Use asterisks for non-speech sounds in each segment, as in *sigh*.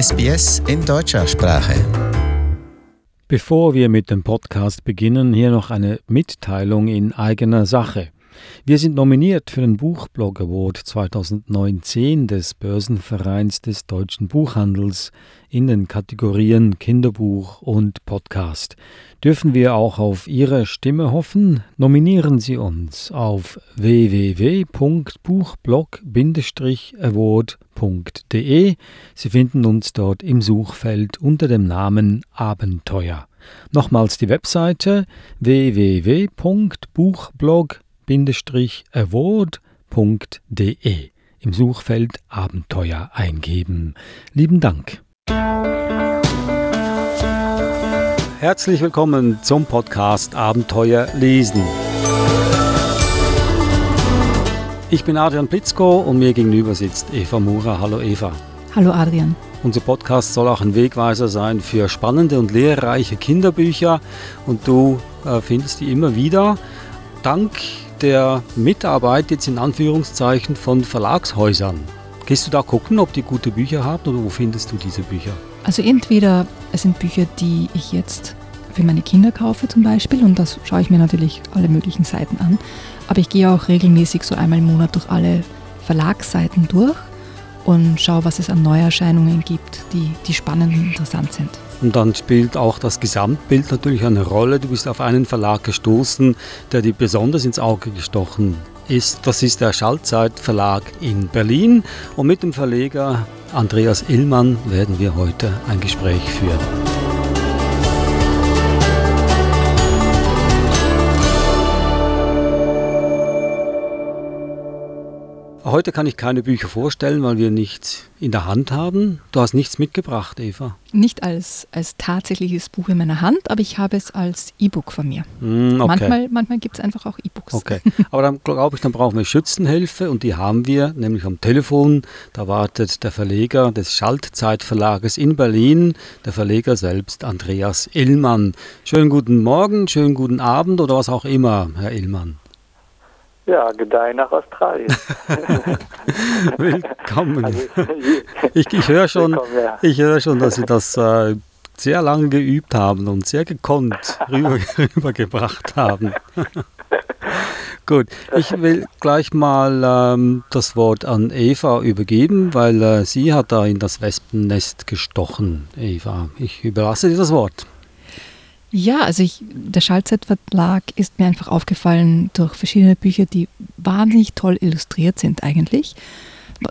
SBS in deutscher Sprache. Bevor wir mit dem Podcast beginnen, hier noch eine Mitteilung in eigener Sache. Wir sind nominiert für den Buchblog Award 2019 des Börsenvereins des deutschen Buchhandels in den Kategorien Kinderbuch und Podcast. Dürfen wir auch auf Ihre Stimme hoffen? Nominieren Sie uns auf www.buchblog-award.de. Sie finden uns dort im Suchfeld unter dem Namen Abenteuer. Nochmals die Webseite www.buchblog.de award.de im Suchfeld Abenteuer eingeben. Lieben Dank. Herzlich willkommen zum Podcast Abenteuer lesen. Ich bin Adrian Plitzko und mir gegenüber sitzt Eva Mura. Hallo Eva. Hallo Adrian. Unser Podcast soll auch ein Wegweiser sein für spannende und lehrreiche Kinderbücher und du äh, findest die immer wieder. Dank der Mitarbeit jetzt in Anführungszeichen von Verlagshäusern. Gehst du da gucken, ob die gute Bücher haben oder wo findest du diese Bücher? Also entweder es sind Bücher, die ich jetzt für meine Kinder kaufe zum Beispiel und das schaue ich mir natürlich alle möglichen Seiten an. Aber ich gehe auch regelmäßig so einmal im Monat durch alle Verlagsseiten durch und schaue, was es an Neuerscheinungen gibt, die, die spannend und interessant sind. Und dann spielt auch das Gesamtbild natürlich eine Rolle. Du bist auf einen Verlag gestoßen, der dir besonders ins Auge gestochen ist. Das ist der Schallzeit Verlag in Berlin. Und mit dem Verleger Andreas Illmann werden wir heute ein Gespräch führen. Heute kann ich keine Bücher vorstellen, weil wir nichts in der Hand haben. Du hast nichts mitgebracht, Eva. Nicht als, als tatsächliches Buch in meiner Hand, aber ich habe es als E-Book von mir. Mm, okay. Manchmal, manchmal gibt es einfach auch E-Books. Okay, *laughs* aber dann glaube ich, dann brauchen wir Schützenhilfe und die haben wir, nämlich am Telefon. Da wartet der Verleger des Schaltzeitverlages in Berlin, der Verleger selbst, Andreas Illmann. Schönen guten Morgen, schönen guten Abend oder was auch immer, Herr Illmann. Ja, Gedeih nach Australien. *laughs* Willkommen. Also, ich, ich höre schon, ich höre schon, dass Sie das äh, sehr lange geübt haben und sehr gekonnt rüber, *laughs* rübergebracht haben. *laughs* Gut, ich will gleich mal ähm, das Wort an Eva übergeben, weil äh, sie hat da in das Wespennest gestochen. Eva, ich überlasse dir das Wort. Ja, also ich, der Schallzeitverlag ist mir einfach aufgefallen durch verschiedene Bücher, die wahnsinnig toll illustriert sind eigentlich.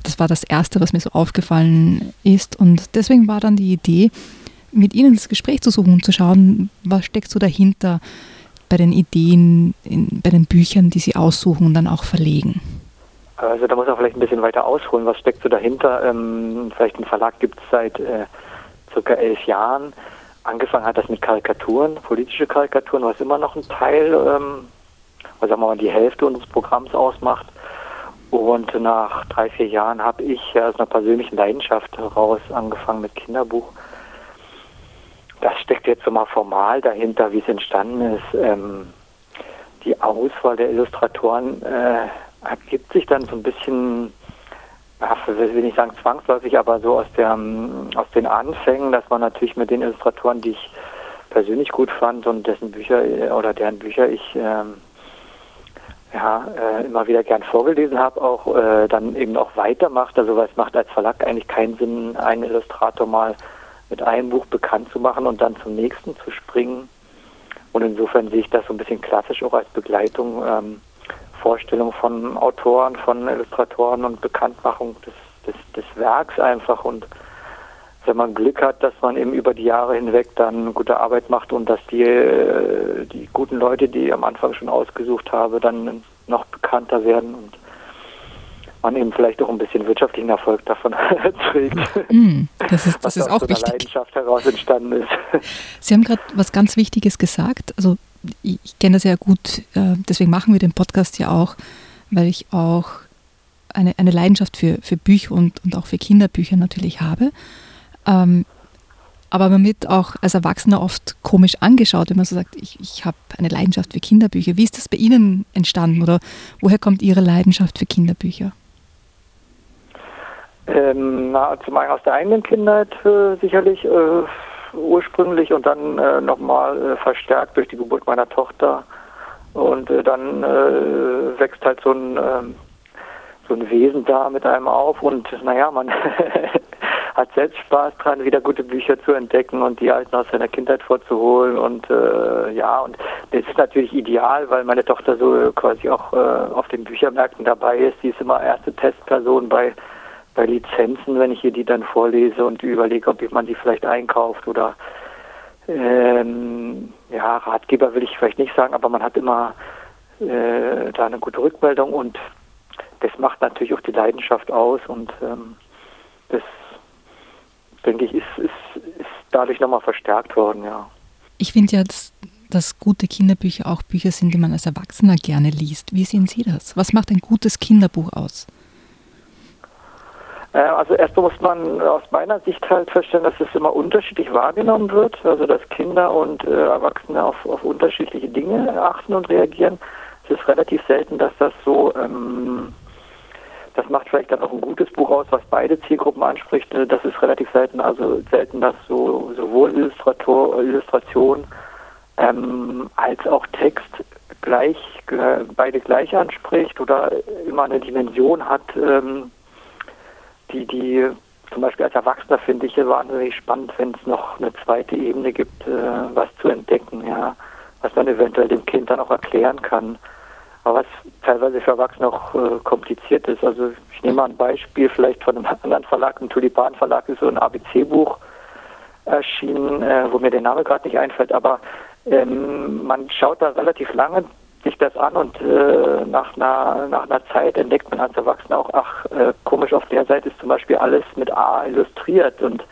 Das war das Erste, was mir so aufgefallen ist. Und deswegen war dann die Idee, mit Ihnen das Gespräch zu suchen und zu schauen, was steckt so dahinter bei den Ideen, in, bei den Büchern, die Sie aussuchen und dann auch verlegen. Also da muss man vielleicht ein bisschen weiter ausholen. Was steckt so dahinter? Ähm, vielleicht ein Verlag gibt es seit äh, circa elf Jahren angefangen hat das mit Karikaturen, politische Karikaturen, was immer noch ein Teil, ähm, was sagen wir mal, die Hälfte unseres Programms ausmacht. Und nach drei, vier Jahren habe ich aus einer persönlichen Leidenschaft heraus angefangen mit Kinderbuch. Das steckt jetzt so mal formal dahinter, wie es entstanden ist. Ähm, die Auswahl der Illustratoren äh, ergibt sich dann so ein bisschen ach, will ich nicht sagen zwangsläufig, aber so aus, der, ähm, aus den Anfängen, dass man natürlich mit den Illustratoren, die ich persönlich gut fand und dessen Bücher äh, oder deren Bücher ich ähm, ja, äh, immer wieder gern vorgelesen habe, auch äh, dann eben auch weitermacht. Also weil es macht als Verlag eigentlich keinen Sinn, einen Illustrator mal mit einem Buch bekannt zu machen und dann zum nächsten zu springen. Und insofern sehe ich das so ein bisschen klassisch auch als Begleitung ähm, Vorstellung von Autoren, von Illustratoren und Bekanntmachung des, des, des Werks einfach. Und wenn man Glück hat, dass man eben über die Jahre hinweg dann gute Arbeit macht und dass die, äh, die guten Leute, die ich am Anfang schon ausgesucht habe, dann noch bekannter werden und man eben vielleicht auch ein bisschen wirtschaftlichen Erfolg davon *laughs* trägt. Mm, das ist, das ist auch wichtig. Leidenschaft heraus entstanden ist. Sie haben gerade was ganz Wichtiges gesagt. Also ich, kenne das ja gut, äh, deswegen machen wir den Podcast ja auch, weil ich auch eine, eine Leidenschaft für, für Bücher und, und auch für Kinderbücher natürlich habe. Ähm, aber man wird auch als Erwachsener oft komisch angeschaut, wenn man so sagt, ich, ich habe eine Leidenschaft für Kinderbücher. Wie ist das bei Ihnen entstanden oder woher kommt Ihre Leidenschaft für Kinderbücher? Ähm, na, zum einen aus der eigenen Kindheit äh, sicherlich äh, ursprünglich und dann äh, nochmal äh, verstärkt durch die Geburt meiner Tochter. Und äh, dann äh, wächst halt so ein, ähm, so ein Wesen da mit einem auf und naja, man *laughs* hat selbst Spaß dran, wieder gute Bücher zu entdecken und die alten aus seiner Kindheit vorzuholen. Und äh, ja, und das ist natürlich ideal, weil meine Tochter so quasi auch äh, auf den Büchermärkten dabei ist. Die ist immer erste Testperson bei, bei Lizenzen, wenn ich ihr die dann vorlese und überlege, ob man die vielleicht einkauft oder ähm, ja, Ratgeber will ich vielleicht nicht sagen, aber man hat immer äh, da eine gute Rückmeldung und das macht natürlich auch die Leidenschaft aus und ähm, das denke ich, ist, ist, ist dadurch nochmal verstärkt worden, ja. Ich finde ja, dass, dass gute Kinderbücher auch Bücher sind, die man als Erwachsener gerne liest. Wie sehen Sie das? Was macht ein gutes Kinderbuch aus? Äh, also erstmal muss man aus meiner Sicht halt feststellen, dass es immer unterschiedlich wahrgenommen wird, also dass Kinder und äh, Erwachsene auf, auf unterschiedliche Dinge achten und reagieren. Es ist relativ selten, dass das so ähm, das macht vielleicht dann auch ein gutes Buch aus, was beide Zielgruppen anspricht. Äh, das ist relativ selten, also selten, dass so sowohl Illustrator, Illustration ähm, als auch Text gleich beide gleich anspricht oder immer eine Dimension hat, ähm, die die zum Beispiel als Erwachsener finde ich wahnsinnig spannend, wenn es noch eine zweite Ebene gibt, äh, was zu entdecken, ja, was man eventuell dem Kind dann auch erklären kann. Was teilweise für Erwachsene auch äh, kompliziert ist. Also ich nehme mal ein Beispiel vielleicht von einem anderen Verlag, ein Tulipan Verlag ist so ein ABC-Buch erschienen, äh, wo mir der Name gerade nicht einfällt, aber ähm, man schaut da relativ lange sich das an und äh, nach, einer, nach einer Zeit entdeckt man als Erwachsener auch, ach, äh, komisch, auf der Seite ist zum Beispiel alles mit A illustriert und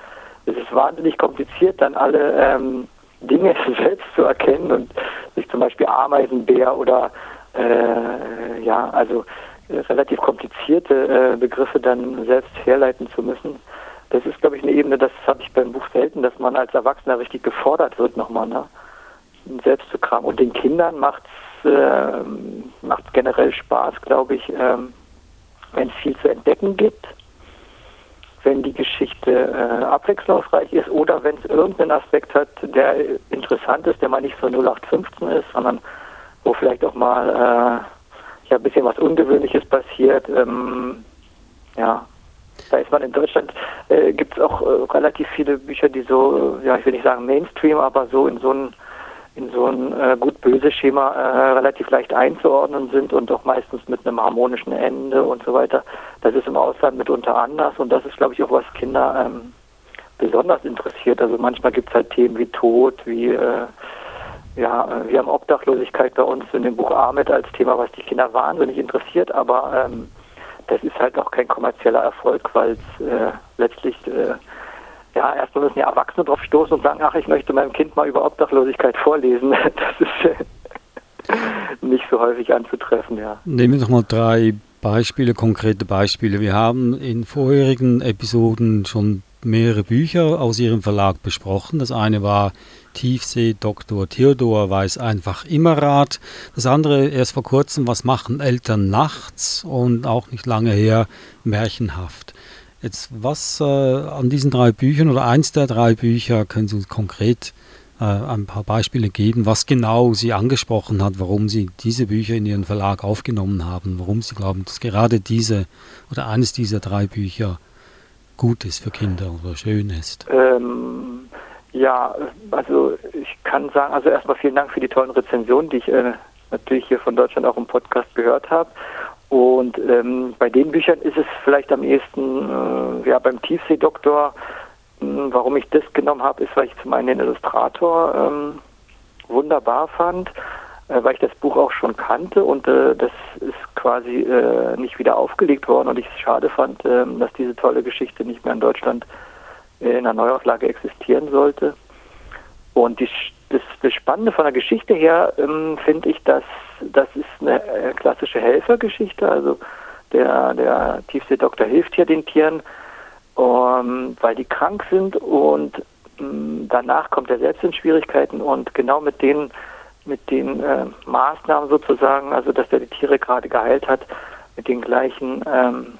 es ist wahnsinnig kompliziert, dann alle ähm, Dinge *laughs* selbst zu erkennen und sich zum Beispiel Ameisenbär oder äh, ja, also äh, relativ komplizierte äh, Begriffe dann selbst herleiten zu müssen. Das ist, glaube ich, eine Ebene, das habe ich beim Buch selten, dass man als Erwachsener richtig gefordert wird, nochmal, ne? selbst zu kramen. Und den Kindern macht es äh, macht generell Spaß, glaube ich, ähm, wenn es viel zu entdecken gibt, wenn die Geschichte äh, abwechslungsreich ist oder wenn es irgendeinen Aspekt hat, der interessant ist, der mal nicht so 0815 ist, sondern wo vielleicht auch mal äh, ja, ein bisschen was Ungewöhnliches passiert. Ähm, ja, da ist man in Deutschland, äh, gibt es auch äh, relativ viele Bücher, die so, ja, ich will nicht sagen Mainstream, aber so in so ein in so ein äh, gut-böse Schema äh, relativ leicht einzuordnen sind und auch meistens mit einem harmonischen Ende und so weiter. Das ist im Ausland mitunter anders und das ist, glaube ich, auch was Kinder ähm, besonders interessiert. Also manchmal gibt es halt Themen wie Tod, wie äh, ja, wir haben Obdachlosigkeit bei uns in dem Buch Ahmed als Thema, was die Kinder wahnsinnig interessiert, aber ähm, das ist halt auch kein kommerzieller Erfolg, weil es äh, letztlich, äh, ja, erstmal müssen ja Erwachsene drauf stoßen und sagen, ach, ich möchte meinem Kind mal über Obdachlosigkeit vorlesen. *laughs* Das ist äh, nicht so häufig anzutreffen, ja. Nehmen wir doch mal drei Beispiele, konkrete Beispiele. Wir haben in vorherigen Episoden schon mehrere Bücher aus Ihrem Verlag besprochen. Das eine war Tiefsee Dr. Theodor weiß einfach immer Rat. Das andere erst vor kurzem, was machen Eltern nachts und auch nicht lange her, märchenhaft. Jetzt was äh, an diesen drei Büchern oder eins der drei Bücher können Sie uns konkret äh, ein paar Beispiele geben, was genau Sie angesprochen hat, warum Sie diese Bücher in Ihren Verlag aufgenommen haben, warum Sie glauben, dass gerade diese oder eines dieser drei Bücher gut ist für Kinder oder schön ist. Ähm, ja, also ich kann sagen, also erstmal vielen Dank für die tollen Rezensionen, die ich äh, natürlich hier von Deutschland auch im Podcast gehört habe. Und ähm, bei den Büchern ist es vielleicht am ehesten, äh, ja, beim Tiefseedoktor, äh, warum ich das genommen habe, ist, weil ich zum einen den Illustrator ähm, wunderbar fand, äh, weil ich das Buch auch schon kannte und äh, das ist quasi äh, nicht wieder aufgelegt worden und ich es schade fand, ähm, dass diese tolle Geschichte nicht mehr in Deutschland in einer Neuauflage existieren sollte. Und die, das, das, Spannende von der Geschichte her ähm, finde ich, dass das ist eine äh, klassische Helfergeschichte. Also der, der Tiefseedoktor hilft hier den Tieren, um, weil die krank sind und ähm, danach kommt er selbst in Schwierigkeiten und genau mit den mit den äh, Maßnahmen sozusagen, also dass er die Tiere gerade geheilt hat, mit den gleichen ähm,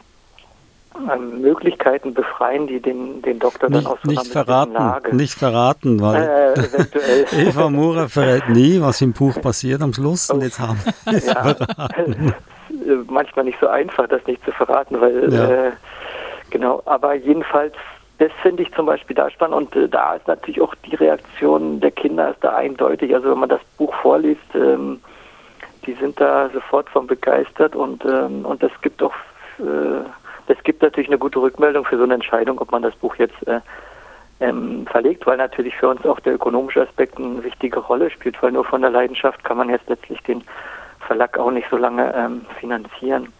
ähm, Möglichkeiten befreien, die den, den Doktor nicht, dann aus so nicht verraten, Lage. Nicht verraten, weil äh, *laughs* Eva Mura verrät nie, was im Buch passiert am Schluss. Und jetzt haben wir es ja, verraten. *laughs* Manchmal nicht so einfach, das nicht zu verraten, weil ja. äh, genau, aber jedenfalls das finde ich zum Beispiel da spannend und äh, da ist natürlich auch die Reaktion der Kinder ist da eindeutig. Also wenn man das Buch vorliest, ähm, die sind da sofort von begeistert und ähm, und das gibt auch das gibt natürlich eine gute Rückmeldung für so eine Entscheidung, ob man das Buch jetzt äh, ähm, verlegt, weil natürlich für uns auch der ökonomische Aspekt eine wichtige Rolle spielt, weil nur von der Leidenschaft kann man jetzt letztlich den Verlag auch nicht so lange ähm, finanzieren.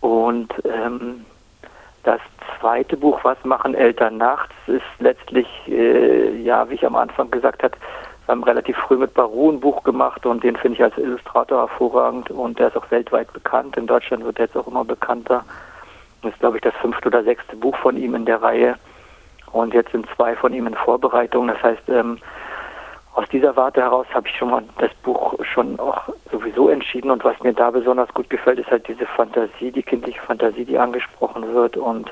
Und ähm, das zweite Buch, Was machen Eltern nachts, ist letztlich, äh, ja, wie ich am Anfang gesagt habe, wir haben relativ früh mit Baru ein Buch gemacht und den finde ich als Illustrator hervorragend und der ist auch weltweit bekannt. In Deutschland wird er jetzt auch immer bekannter. Das ist, glaube ich, das fünfte oder sechste Buch von ihm in der Reihe. Und jetzt sind zwei von ihm in Vorbereitung. Das heißt, ähm, aus dieser Warte heraus habe ich schon mal das Buch schon auch sowieso entschieden. Und was mir da besonders gut gefällt, ist halt diese Fantasie, die kindliche Fantasie, die angesprochen wird und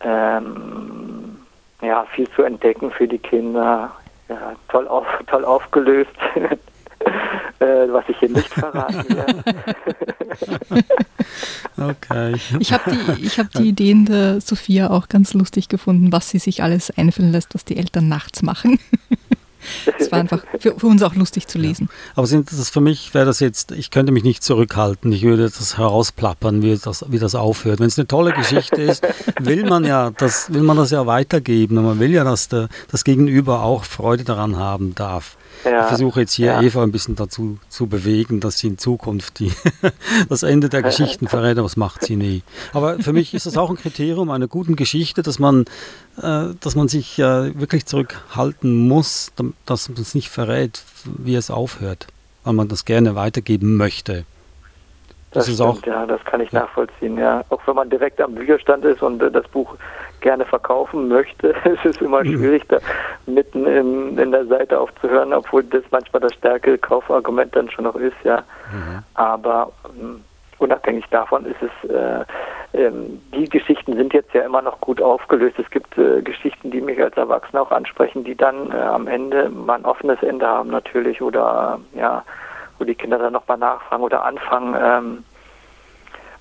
ähm, ja, viel zu entdecken für die Kinder. Ja, toll, auf, toll aufgelöst, *laughs* *laughs* äh, was ich hier nicht verraten werde. *laughs* okay. Ich habe die, hab die Ideen der Sophia auch ganz lustig gefunden, was sie sich alles einfallen lässt, was die Eltern nachts machen. *laughs* Es war einfach für, für, uns auch lustig zu lesen. Ja. Aber sind das für mich, wäre das jetzt, ich könnte mich nicht zurückhalten, ich würde das herausplappern, wie das, wie das aufhört. Wenn es eine tolle Geschichte ist, will man ja das, will man das ja weitergeben und man will ja, dass der, das Gegenüber auch Freude daran haben darf. Ja, ich versuche jetzt hier ja. Eva ein bisschen dazu zu bewegen, dass sie in Zukunft die, *laughs* das Ende der Geschichten verrät, aber das macht sie nie. Aber für mich ist das auch ein Kriterium einer guten Geschichte, dass man, äh, dass man sich äh, wirklich zurückhalten muss, dass man es nicht verrät, wie es aufhört, weil man das gerne weitergeben möchte. Das, das ist stimmt, auch, ja, das kann ich ja. nachvollziehen, ja. Auch wenn man direkt am Bücherstand ist und äh, das Buch gerne verkaufen möchte, *laughs* ist es immer mhm. schwierig, da mitten in, in der Seite aufzuhören, obwohl das manchmal das stärkere Kaufargument dann schon noch ist, ja. Mhm. Aber ähm, unabhängig davon ist es, äh, ähm, die Geschichten sind jetzt ja immer noch gut aufgelöst. Es gibt äh, Geschichten, die mich als Erwachsener auch ansprechen, die dann äh, am Ende mal ein offenes Ende haben natürlich oder ja, wo die Kinder dann nochmal nachfragen oder anfangen, ähm,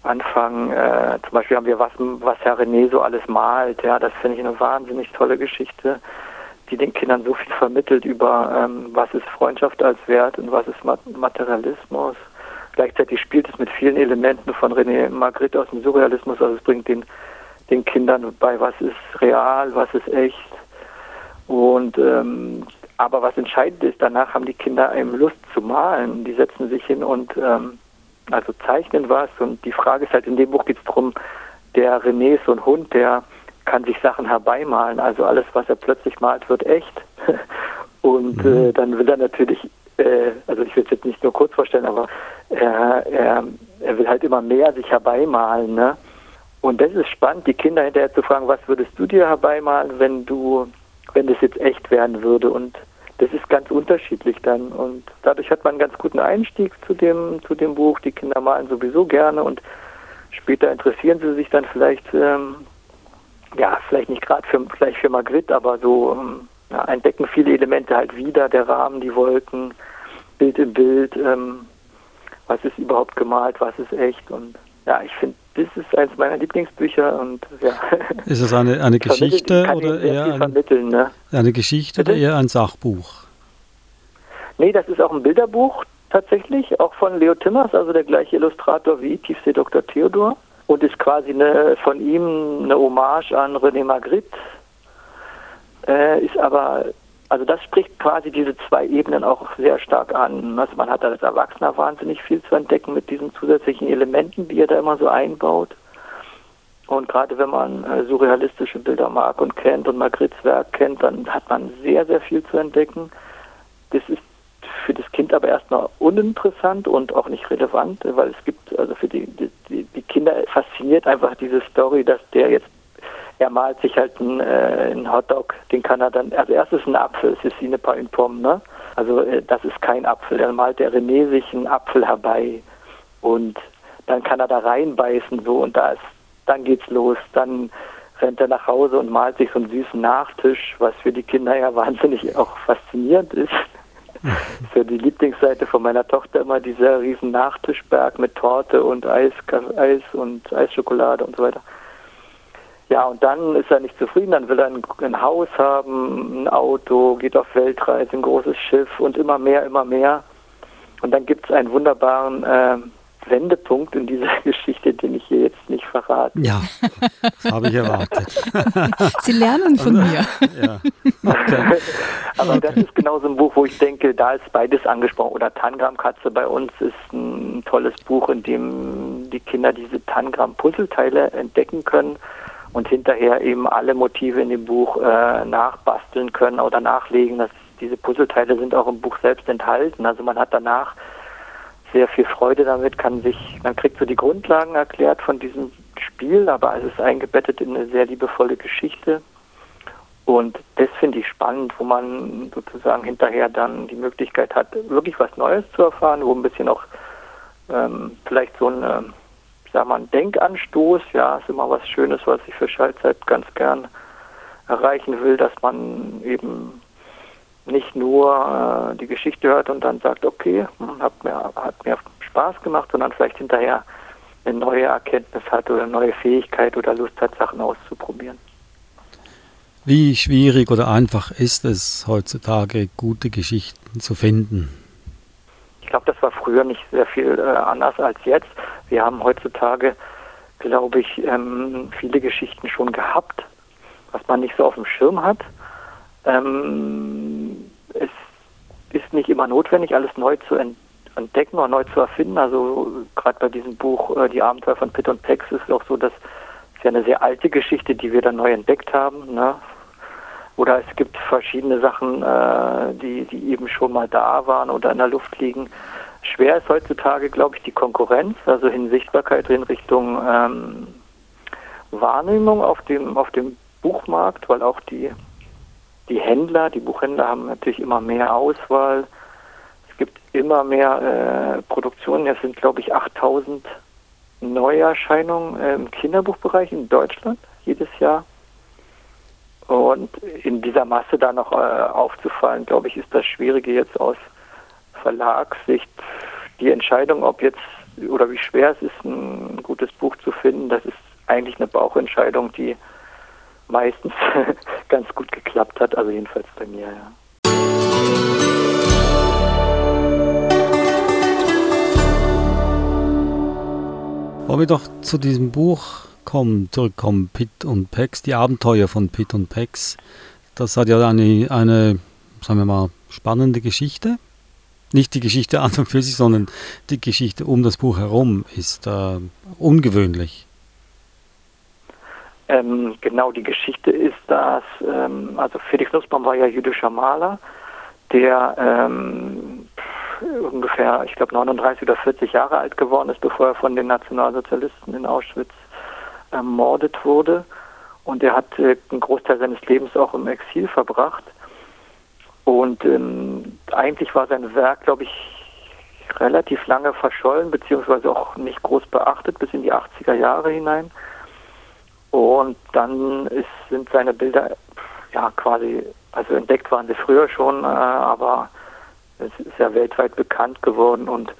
anfangen, äh, zum Beispiel haben wir was, was Herr René so alles malt, ja, das finde ich eine wahnsinnig tolle Geschichte, die den Kindern so viel vermittelt über ähm, was ist Freundschaft als Wert und was ist Materialismus. Gleichzeitig spielt es mit vielen Elementen von René Magritte aus dem Surrealismus, also es bringt den, den Kindern bei, was ist real, was ist echt. Und ähm, aber was entscheidend ist, danach haben die Kinder eben Lust zu malen. Die setzen sich hin und ähm, also zeichnen was. Und die Frage ist halt, in dem Buch geht es darum, der René ist so ein Hund, der kann sich Sachen herbeimalen. Also alles, was er plötzlich malt, wird echt. *laughs* Und mhm. äh, dann will er natürlich, äh, also ich will es jetzt nicht nur kurz vorstellen, aber er, er, er will halt immer mehr sich herbeimalen. Ne? Und das ist spannend, die Kinder hinterher zu fragen, was würdest du dir herbeimalen, wenn du, wenn das jetzt echt werden würde? Und das ist ganz unterschiedlich dann und dadurch hat man einen ganz guten Einstieg zu dem zu dem Buch. Die Kinder malen sowieso gerne und später interessieren sie sich dann vielleicht ähm, ja vielleicht nicht gerade für für Magritte, aber so ähm, ja, entdecken viele Elemente halt wieder, der Rahmen, die Wolken, Bild im Bild, ähm, was ist überhaupt gemalt, was ist echt und ja, ich finde das ist eines meiner Lieblingsbücher und ja. Ist es eine, eine Geschichte oder eher ein, ne? eine Geschichte Bitte? oder eher ein Sachbuch? Nee, das ist auch ein Bilderbuch tatsächlich, auch von Leo Timmers, also der gleiche Illustrator wie Tiefsee Dr. Theodor und ist quasi eine, von ihm eine Hommage an René Magritte, äh, ist aber also das spricht quasi diese zwei Ebenen auch sehr stark an. Also man hat als Erwachsener wahnsinnig viel zu entdecken mit diesen zusätzlichen Elementen, die er da immer so einbaut. Und gerade wenn man äh, surrealistische Bilder mag und kennt und Magrittes Werk kennt, dann hat man sehr, sehr viel zu entdecken. Das ist für das Kind aber erstmal uninteressant und auch nicht relevant, weil es gibt, also für die, die, die Kinder fasziniert einfach diese Story, dass der jetzt er malt sich halt einen, äh, einen Hotdog, den kann er dann, also erst ist ein Apfel, es ist wie eine Pomme, ne? Also äh, das ist kein Apfel, dann malt der René sich einen Apfel herbei und dann kann er da reinbeißen so und da ist dann geht's los, dann rennt er nach Hause und malt sich so einen süßen Nachtisch, was für die Kinder ja *laughs* wahnsinnig auch faszinierend ist. *laughs* für die Lieblingsseite von meiner Tochter immer dieser riesen Nachtischberg mit Torte und Eis, Eis und Eisschokolade und so weiter. Ja, und dann ist er nicht zufrieden, dann will er ein, ein Haus haben, ein Auto, geht auf Weltreise, ein großes Schiff und immer mehr, immer mehr. Und dann gibt es einen wunderbaren äh, Wendepunkt in dieser *laughs* Geschichte, den ich hier jetzt nicht verrate. Ja, das habe ich erwartet. *laughs* Sie lernen von mir. Ja. Okay. *laughs* Aber okay. das ist genau so ein Buch, wo ich denke, da ist beides angesprochen. Oder Tangram-Katze bei uns ist ein tolles Buch, in dem die Kinder diese Tangram-Puzzleteile entdecken können und hinterher eben alle Motive in dem Buch äh, nachbasteln können oder nachlegen. Das, diese Puzzleteile sind auch im Buch selbst enthalten. Also man hat danach sehr viel Freude damit, kann sich, man kriegt so die Grundlagen erklärt von diesem Spiel, aber es ist eingebettet in eine sehr liebevolle Geschichte. Und das finde ich spannend, wo man sozusagen hinterher dann die Möglichkeit hat, wirklich was Neues zu erfahren, wo ein bisschen auch ähm, vielleicht so ein sag mal, ein Denkanstoß, ja, ist immer was Schönes, was ich für Schallzeit ganz gern erreichen will, dass man eben nicht nur äh, die Geschichte hört und dann sagt, okay, hm, hat mir, hat mir Spaß gemacht, sondern vielleicht hinterher eine neue Erkenntnis hat oder eine neue Fähigkeit oder Lust hat, Sachen auszuprobieren. Wie schwierig oder einfach ist es heutzutage, gute Geschichten zu finden? Ich glaube, das war früher nicht sehr viel äh, anders als jetzt. Wir haben heutzutage, glaube ich, ähm, viele Geschichten schon gehabt, was man nicht so auf dem Schirm hat. Ähm, es ist nicht immer notwendig, alles neu zu entdecken oder neu zu erfinden. Also gerade bei diesem Buch äh, Die Abenteuer von Pitt und Pex ist es auch so, dass es ja eine sehr alte Geschichte, die wir dann neu entdeckt haben. Ne? Oder es gibt verschiedene Sachen, äh, die, die eben schon mal da waren oder in der Luft liegen. Schwer ist heutzutage, glaube ich, die Konkurrenz, also in Sichtbarkeit in Richtung ähm, Wahrnehmung auf dem, auf dem Buchmarkt, weil auch die, die Händler, die Buchhändler haben natürlich immer mehr Auswahl. Es gibt immer mehr äh, Produktionen. Es sind, glaube ich, 8000 Neuerscheinungen äh, im Kinderbuchbereich in Deutschland jedes Jahr. Und in dieser Masse da noch äh, aufzufallen, glaube ich, ist das Schwierige jetzt aus Verlagssicht die Entscheidung, ob jetzt oder wie schwer es ist, ein gutes Buch zu finden, das ist eigentlich eine Bauchentscheidung, die meistens *laughs* ganz gut geklappt hat, also jedenfalls bei mir, ja. Wollen wir doch zu diesem Buch kommen, zurückkommen, Pitt und Pex, die Abenteuer von Pitt und Pex. Das hat ja eine, eine, sagen wir mal, spannende Geschichte. Nicht die Geschichte an und für sich, sondern die Geschichte um das Buch herum ist äh, ungewöhnlich. Ähm, genau, die Geschichte ist, dass, ähm, also Felix Nussbaum war ja jüdischer Maler, der ähm, ungefähr, ich glaube, 39 oder 40 Jahre alt geworden ist, bevor er von den Nationalsozialisten in Auschwitz ermordet wurde. Und er hat äh, einen Großteil seines Lebens auch im Exil verbracht. Und ähm, eigentlich war sein Werk, glaube ich, relativ lange verschollen, beziehungsweise auch nicht groß beachtet, bis in die 80er Jahre hinein. Und dann ist, sind seine Bilder ja quasi, also entdeckt waren sie früher schon, äh, aber es ist ja weltweit bekannt geworden und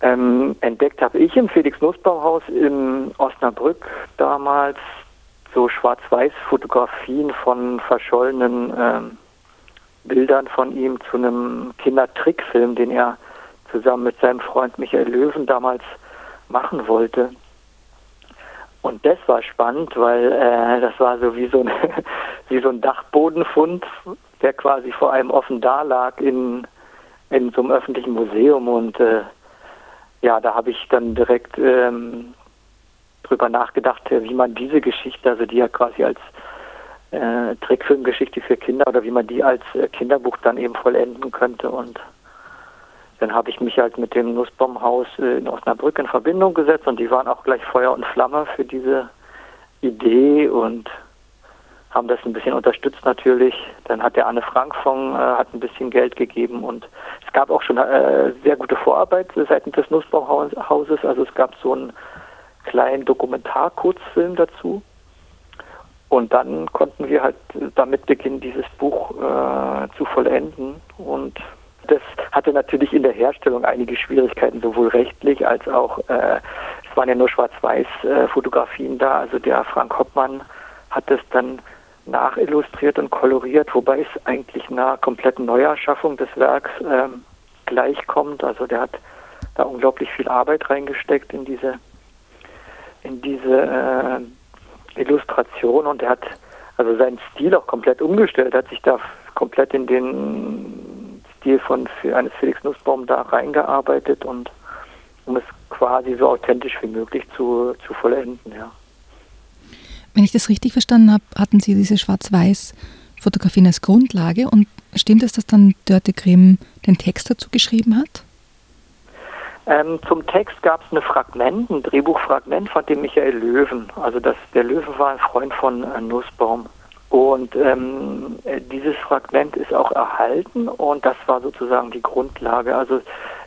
ähm, entdeckt habe ich im Felix-Nussbaum-Haus in Osnabrück damals so Schwarz-Weiß-Fotografien von verschollenen ähm, Bildern von ihm zu einem Kindertrickfilm, den er zusammen mit seinem Freund Michael Löwen damals machen wollte. Und das war spannend, weil äh, das war so wie so, ein, *laughs* wie so ein Dachbodenfund, der quasi vor einem offen da lag in, in so einem öffentlichen Museum. Und äh, ja, da habe ich dann direkt ähm, drüber nachgedacht, wie man diese Geschichte, also die ja quasi als äh, Trickfilmgeschichte für Kinder oder wie man die als äh, Kinderbuch dann eben vollenden könnte. Und dann habe ich mich halt mit dem Nussbaumhaus äh, in Osnabrück in Verbindung gesetzt und die waren auch gleich Feuer und Flamme für diese Idee und haben das ein bisschen unterstützt natürlich. Dann hat der Anne Frank von äh, hat ein bisschen Geld gegeben und es gab auch schon äh, sehr gute Vorarbeit seitens des Nussbaumhauses. Also es gab so ein kleinen Dokumentarkurzfilm dazu. Und dann konnten wir halt damit beginnen, dieses Buch äh, zu vollenden. Und das hatte natürlich in der Herstellung einige Schwierigkeiten, sowohl rechtlich als auch, äh, es waren ja nur Schwarz-Weiß-Fotografien äh, da. Also der Frank Hoppmann hat es dann nachillustriert und koloriert, wobei es eigentlich einer kompletten Neuerschaffung des Werks ähm, gleichkommt. Also der hat da unglaublich viel Arbeit reingesteckt in diese in diese äh, Illustration und er hat also seinen Stil auch komplett umgestellt, hat sich da komplett in den Stil von eines Felix Nussbaum da reingearbeitet und um es quasi so authentisch wie möglich zu, zu vollenden, ja. Wenn ich das richtig verstanden habe, hatten Sie diese Schwarz-Weiß-Fotografien als Grundlage und stimmt es, dass dann Dörte Grimm den Text dazu geschrieben hat? Ähm, zum Text gab es ein Fragment, ein Drehbuchfragment von dem Michael Löwen. Also das, der Löwe war ein Freund von äh, Nussbaum. Und ähm, äh, dieses Fragment ist auch erhalten und das war sozusagen die Grundlage. Also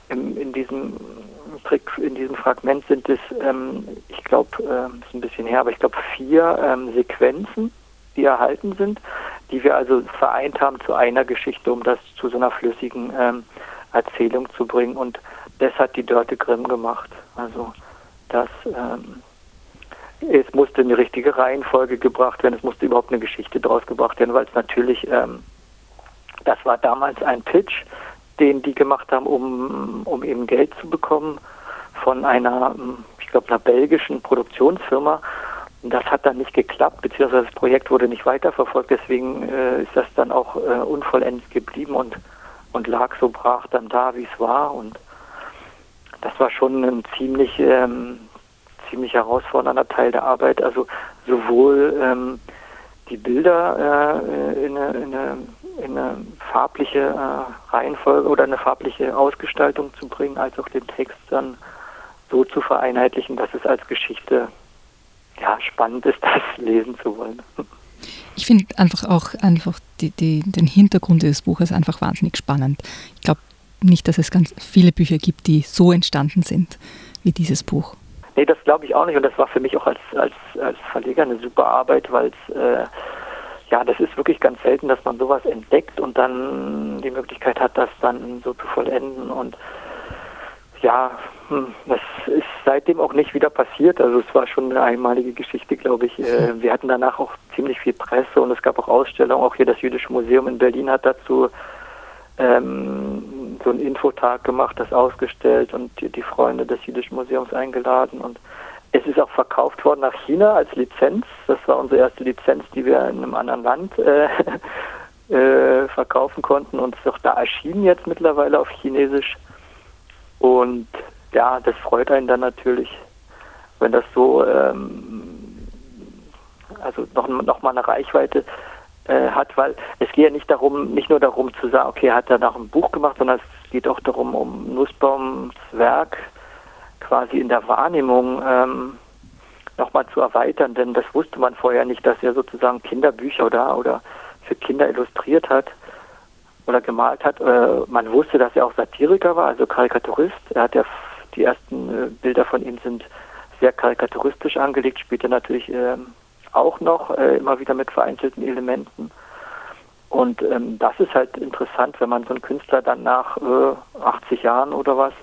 im, in diesem Trick, in diesem Fragment sind es, ähm, ich glaube, äh, ist ein bisschen her, aber ich glaube vier ähm, Sequenzen, die erhalten sind, die wir also vereint haben zu einer Geschichte, um das zu so einer flüssigen ähm, Erzählung zu bringen. Und das hat die Dörte Grimm gemacht. Also das ähm, es musste eine richtige Reihenfolge gebracht werden, es musste überhaupt eine Geschichte draus gebracht werden, weil es natürlich, ähm, das war damals ein Pitch, den die gemacht haben, um, um eben Geld zu bekommen von einer, ich glaube, einer belgischen Produktionsfirma. Das hat dann nicht geklappt, beziehungsweise das Projekt wurde nicht weiterverfolgt, deswegen äh, ist das dann auch äh, unvollendet geblieben und, und lag so brach dann da, wie es war. Und das war schon ein ziemlich, ähm, ziemlich herausfordernder Teil der Arbeit. Also sowohl ähm, die Bilder äh, in, eine, in, eine, in, eine, farbliche äh, Reihenfolge oder eine farbliche Ausgestaltung zu bringen, als auch den Text dann so zu vereinheitlichen, dass es als Geschichte ja, spannend ist, *laughs* das lesen zu wollen. Ich finde einfach auch einfach die, die, den Hintergrund des Buches einfach wahnsinnig spannend. Ich glaube, nicht, dass es ganz viele Bücher gibt, die so entstanden sind wie dieses Buch. Nee, das glaube ich auch nicht. Und das war für mich auch als, als, als Verleger eine super Arbeit, weil es, äh, ja, das ist wirklich ganz selten, dass man sowas entdeckt und dann die Möglichkeit hat, das dann so zu vollenden. Und ja, hm, das ist seitdem auch nicht wieder passiert. Also es war schon eine einmalige Geschichte, glaube ich. Äh, wir hatten danach auch ziemlich viel Presse und es gab auch Ausstellungen. Auch hier das Jüdische Museum in Berlin hat dazu ähm, so einen Infotag gemacht, das ausgestellt und die, die, Freunde des Jüdischen Museums eingeladen. Und es ist auch verkauft worden nach China als Lizenz. Das war unsere erste Lizenz, die wir in einem anderen Land äh, *laughs* äh, verkaufen konnten und ist auch da erschienen jetzt mittlerweile auf Chinesisch. Und ja, das freut einen dann natürlich, wenn das so ähm, also noch, noch mal eine Reichweite äh, hat, weil es geht ja nicht darum, nicht nur darum zu sagen, okay, er hat danach ein Buch gemacht, sondern es geht auch darum, um Nussbaums Werk quasi in der Wahrnehmung ähm, nochmal zu erweitern, denn das wusste man vorher nicht, dass er sozusagen Kinderbücher oder, oder für Kinder illustriert hat oder gemalt hat. Äh, man wusste, dass er auch Satiriker war, also Karikaturist. Er hat ja die ersten äh, Bilder von ihm sind sehr karikaturistisch angelegt, spielt er natürlich äh, auch noch, äh, immer wieder mit vereinzelten Elementen. Und ähm, das ist halt interessant, wenn man so einen Künstler dann nach äh, 80 Jahren oder was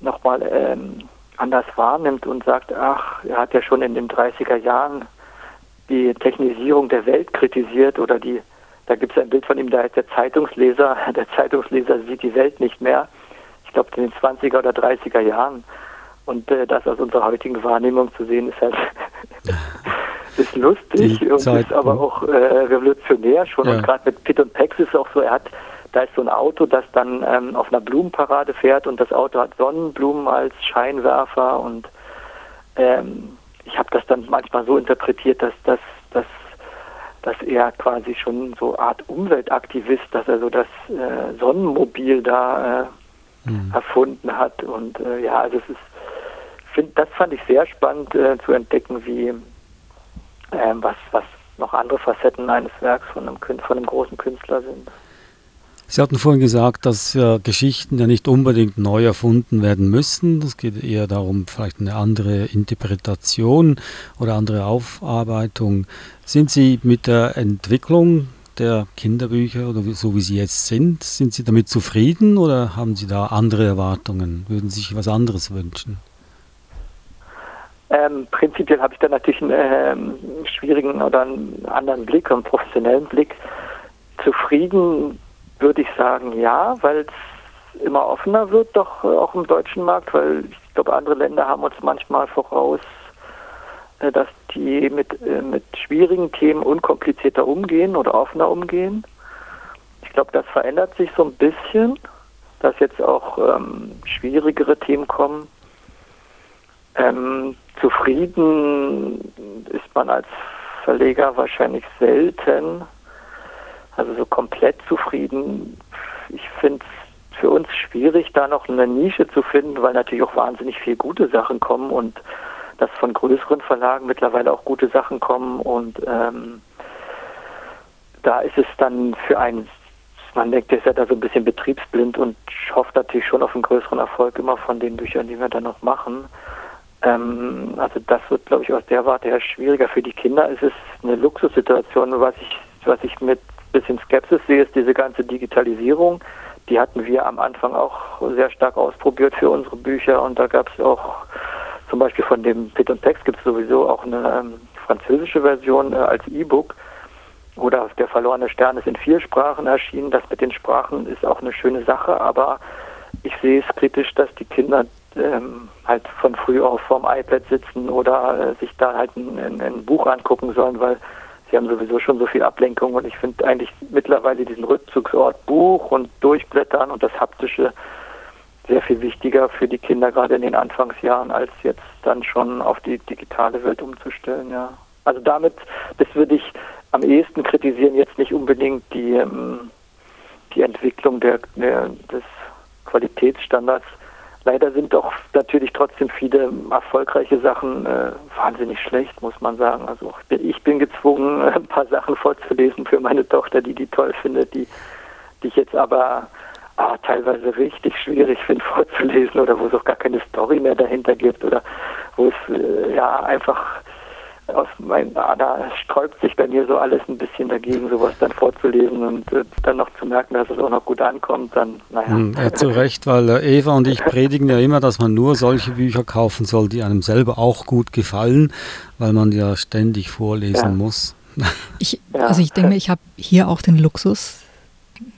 nochmal ähm, anders wahrnimmt und sagt, ach, er hat ja schon in den 30er Jahren die Technisierung der Welt kritisiert oder die, da gibt es ein Bild von ihm, da heißt der Zeitungsleser, *laughs* der Zeitungsleser sieht die Welt nicht mehr. Ich glaube in den 20er oder 30er Jahren. Und äh, das aus unserer heutigen Wahrnehmung zu sehen, ist halt *laughs* ist lustig Die und Zeit, ist aber auch äh, revolutionär schon. Ja. Und gerade mit Pitt und Pex ist es auch so, er hat, da ist so ein Auto, das dann ähm, auf einer Blumenparade fährt und das Auto hat Sonnenblumen als Scheinwerfer und ähm, ich habe das dann manchmal so interpretiert, dass das dass, dass er quasi schon so Art Umweltaktivist, dass er so das äh, Sonnenmobil da äh, mhm. erfunden hat und äh, ja, also es ist find, das fand ich sehr spannend äh, zu entdecken, wie ähm, was, was noch andere Facetten eines Werks von einem, von einem großen Künstler sind. Sie hatten vorhin gesagt, dass ja Geschichten ja nicht unbedingt neu erfunden werden müssen. Es geht eher darum, vielleicht eine andere Interpretation oder andere Aufarbeitung. Sind Sie mit der Entwicklung der Kinderbücher oder so wie sie jetzt sind, sind Sie damit zufrieden oder haben Sie da andere Erwartungen? Würden Sie sich was anderes wünschen? Ähm, prinzipiell habe ich da natürlich einen ähm, schwierigen oder einen anderen Blick, einen professionellen Blick. Zufrieden würde ich sagen, ja, weil es immer offener wird, doch äh, auch im deutschen Markt, weil ich glaube, andere Länder haben uns manchmal voraus, äh, dass die mit, äh, mit schwierigen Themen unkomplizierter umgehen oder offener umgehen. Ich glaube, das verändert sich so ein bisschen, dass jetzt auch ähm, schwierigere Themen kommen. Ähm, zufrieden ist man als Verleger wahrscheinlich selten. Also so komplett zufrieden. Ich finde es für uns schwierig, da noch eine Nische zu finden, weil natürlich auch wahnsinnig viele gute Sachen kommen und dass von größeren Verlagen mittlerweile auch gute Sachen kommen und ähm, da ist es dann für einen, man denkt, der ist ja da so ein bisschen betriebsblind und hofft natürlich schon auf einen größeren Erfolg immer von den Büchern, die wir dann noch machen. Ähm, also das wird, glaube ich, aus der Warte her schwieriger. Für die Kinder ist es eine Luxussituation. Was ich, was ich mit bisschen Skepsis sehe, ist diese ganze Digitalisierung. Die hatten wir am Anfang auch sehr stark ausprobiert für unsere Bücher und da gab es auch zum Beispiel von dem Pit und Text gibt es sowieso auch eine ähm, französische Version äh, als E-Book oder der verlorene Stern ist in vier Sprachen erschienen. Das mit den Sprachen ist auch eine schöne Sache, aber ich sehe es kritisch, dass die Kinder ähm, halt von früh auf vorm iPad sitzen oder äh, sich da halt ein, ein, ein, Buch angucken sollen, weil sie haben sowieso schon so viel Ablenkung und ich finde eigentlich mittlerweile diesen Rückzugsort Buch und Durchblättern und das Haptische sehr viel wichtiger für die Kinder gerade in den Anfangsjahren, als jetzt dann schon auf die digitale Welt umzustellen, ja. Also damit, das würde ich am ehesten kritisieren, jetzt nicht unbedingt die, ähm, die Entwicklung der, der, des Qualitätsstandards, Leider sind doch natürlich trotzdem viele erfolgreiche Sachen äh, wahnsinnig schlecht, muss man sagen. Also ich bin, ich bin gezwungen, *laughs* ein paar Sachen vorzulesen für meine Tochter, die die toll findet, die, die ich jetzt aber ah, teilweise richtig schwierig finde *laughs* vorzulesen oder wo es auch gar keine Story mehr dahinter gibt oder wo es äh, ja einfach aus mein, ah, da sträubt sich bei mir so alles ein bisschen dagegen, sowas dann vorzulesen und äh, dann noch zu merken, dass es auch noch gut ankommt, dann, naja. Hm, ja, zu Recht, weil äh, Eva und ich predigen ja immer, dass man nur solche Bücher kaufen soll, die einem selber auch gut gefallen, weil man ja ständig vorlesen ja. muss. *laughs* Ich, also ich denke, ich habe hier auch den Luxus,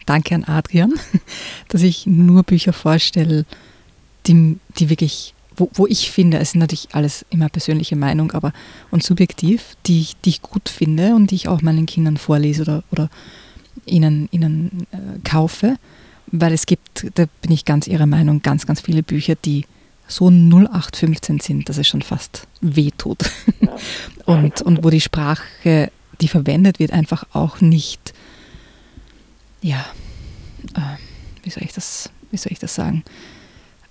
danke an Adrian, *laughs* dass ich nur Bücher vorstelle, die, die wirklich wo, wo ich finde, es ist natürlich alles immer persönliche Meinung, aber und subjektiv, die ich, die ich gut finde und die ich auch meinen Kindern vorlese oder, oder ihnen, ihnen äh, kaufe, weil es gibt, da bin ich ganz ihrer Meinung, ganz, ganz viele Bücher, die so 0815 sind, dass es schon fast wehtut. *laughs* Und, und wo die Sprache, die verwendet wird, einfach auch nicht, ja, äh, wie soll ich das, wie soll ich das sagen,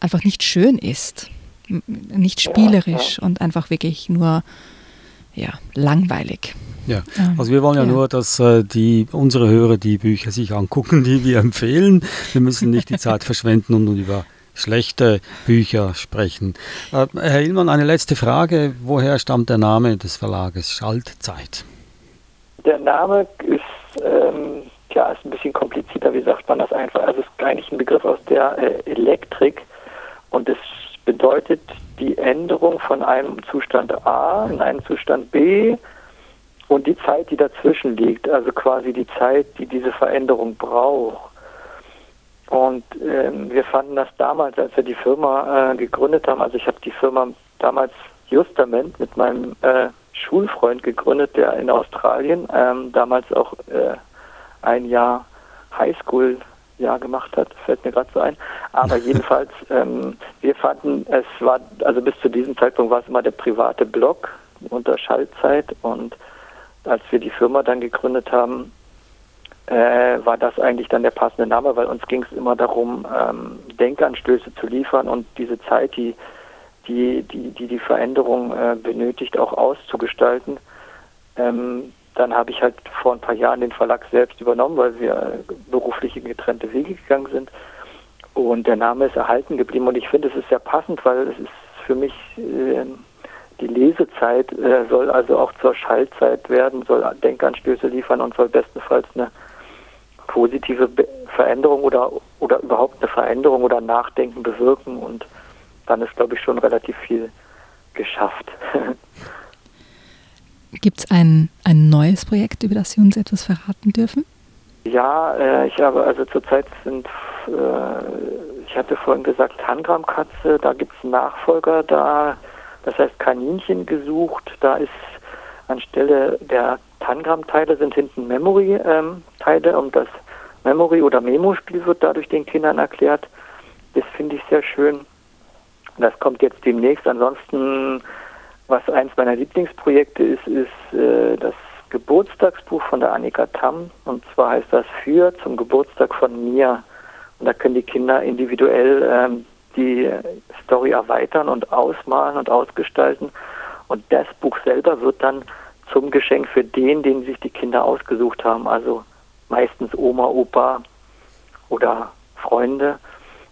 einfach nicht schön ist nicht spielerisch ja, ja. und einfach wirklich nur ja, langweilig. Ja, also wir wollen ja, ja. nur, dass äh, die, unsere Hörer die Bücher sich angucken, die wir empfehlen. Wir müssen nicht die Zeit *laughs* verschwenden und über schlechte Bücher sprechen. Äh, Herr Illmann, eine letzte Frage. Woher stammt der Name des Verlages Schaltzeit? Der Name ist, ähm, ja, ist ein bisschen komplizierter. Wie sagt man das einfach? Also es ist eigentlich ein Begriff aus der äh, Elektrik und es bedeutet die Änderung von einem Zustand A in einen Zustand B und die Zeit, die dazwischen liegt, also quasi die Zeit, die diese Veränderung braucht. Und ähm, wir fanden das damals, als wir die Firma äh, gegründet haben, also ich habe die Firma damals Justament mit meinem äh, Schulfreund gegründet, der in Australien ähm, damals auch äh, ein Jahr Highschool Jahr gemacht hat, fällt mir gerade so ein. Aber *laughs* jedenfalls, ähm, wir fanden, es war, also bis zu diesem Zeitpunkt war es immer der private Blog unter Schallzeit und als wir die Firma dann gegründet haben, äh, war das eigentlich dann der passende Name, weil uns ging es immer darum, ähm, Denkanstöße zu liefern und diese Zeit, die die, die, die, die Veränderung äh, benötigt, auch auszugestalten. Ähm, dann habe ich halt vor ein paar Jahren den Verlag selbst übernommen, weil wir beruflich in getrennte Wege gegangen sind. Und der Name ist erhalten geblieben und ich finde, es ist sehr passend, weil es ist für mich äh, die Lesezeit äh, soll also auch zur Schallzeit werden, soll Denkanstöße liefern und soll bestenfalls eine positive Be Veränderung oder, oder überhaupt eine Veränderung oder Nachdenken bewirken und dann ist, glaube ich, schon relativ viel geschafft. *laughs* Gibt es ein, ein neues Projekt, über das Sie uns etwas verraten dürfen? Ja, äh, ich habe also zurzeit sind, äh, ich hatte vorhin gesagt, Tangram-Katze, da gibt es einen Nachfolger, da, das heißt Kaninchen gesucht, da ist anstelle der Tangram-Teile sind hinten Memory-Teile ähm, und das Memory- oder Memo-Spiel wird dadurch den Kindern erklärt. Das finde ich sehr schön. Das kommt jetzt demnächst. Ansonsten, was eins meiner Lieblingsprojekte ist, ist äh, das Geburtstagsbuch von der Annika Tamm. Und zwar heißt das Für zum Geburtstag von mir. Und da können die Kinder individuell ähm, die Story erweitern und ausmalen und ausgestalten. Und das Buch selber wird dann zum Geschenk für den, den sich die Kinder ausgesucht haben. Also meistens Oma, Opa oder Freunde.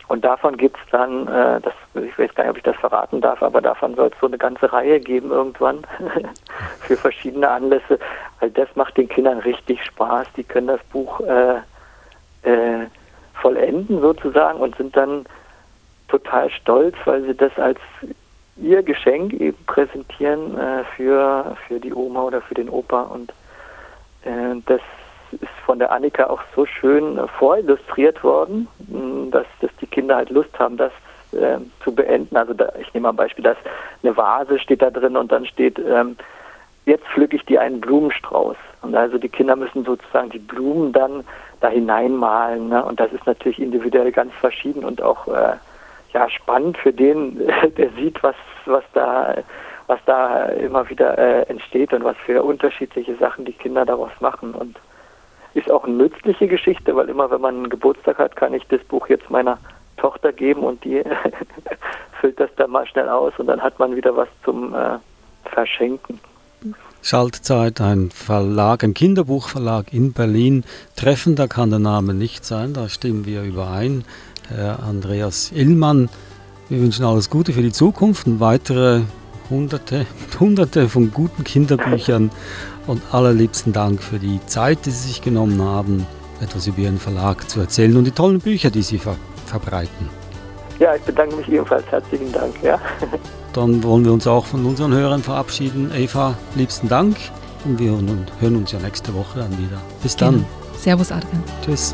Und davon gibt es dann, äh, das, ich weiß gar nicht, ob ich das verraten darf, aber davon soll es so eine ganze Reihe geben irgendwann *laughs* für verschiedene Anlässe, weil das macht den Kindern richtig Spaß. Die können das Buch äh, äh, vollenden sozusagen und sind dann total stolz, weil sie das als ihr Geschenk eben präsentieren äh, für, für die Oma oder für den Opa. Und äh, das ist von der Annika auch so schön äh, vorillustriert worden, dass, dass die Kinder halt Lust haben, das äh, zu beenden. Also da, ich nehme mal ein Beispiel, dass eine Vase steht da drin und dann steht, ähm, jetzt pflücke ich dir einen Blumenstrauß. Und also die Kinder müssen sozusagen die Blumen dann da hineinmalen. Ne? Und das ist natürlich individuell ganz verschieden und auch äh, ja spannend für den, *laughs* der sieht, was, was da was da immer wieder äh, entsteht und was für unterschiedliche Sachen die Kinder daraus machen. Und ist auch eine nützliche Geschichte, weil immer wenn man einen Geburtstag hat, kann ich das Buch jetzt meiner Tochter geben und die *laughs* füllt das dann mal schnell aus und dann hat man wieder was zum äh, Verschenken. Schaltzeit, ein Verlag, ein Kinderbuchverlag in Berlin. Treffender kann der Name nicht sein, da stimmen wir überein. Herr Andreas Illmann, wir wünschen alles Gute für die Zukunft und weitere hunderte, *laughs* hunderte von guten Kinderbüchern und allerliebsten Dank für die Zeit, die Sie sich genommen haben, etwas über Ihren Verlag zu erzählen und die tollen Bücher, die Sie ver verbreiten. Ja, ich bedanke mich ebenfalls. Herzlichen Dank. Ja. *laughs* Dann wollen wir uns auch von unseren Hörern verabschieden. Eva, liebsten Dank und wir hören uns ja nächste Woche dann wieder. Bis dann. Genau. Servus, Adrian. Tschüss.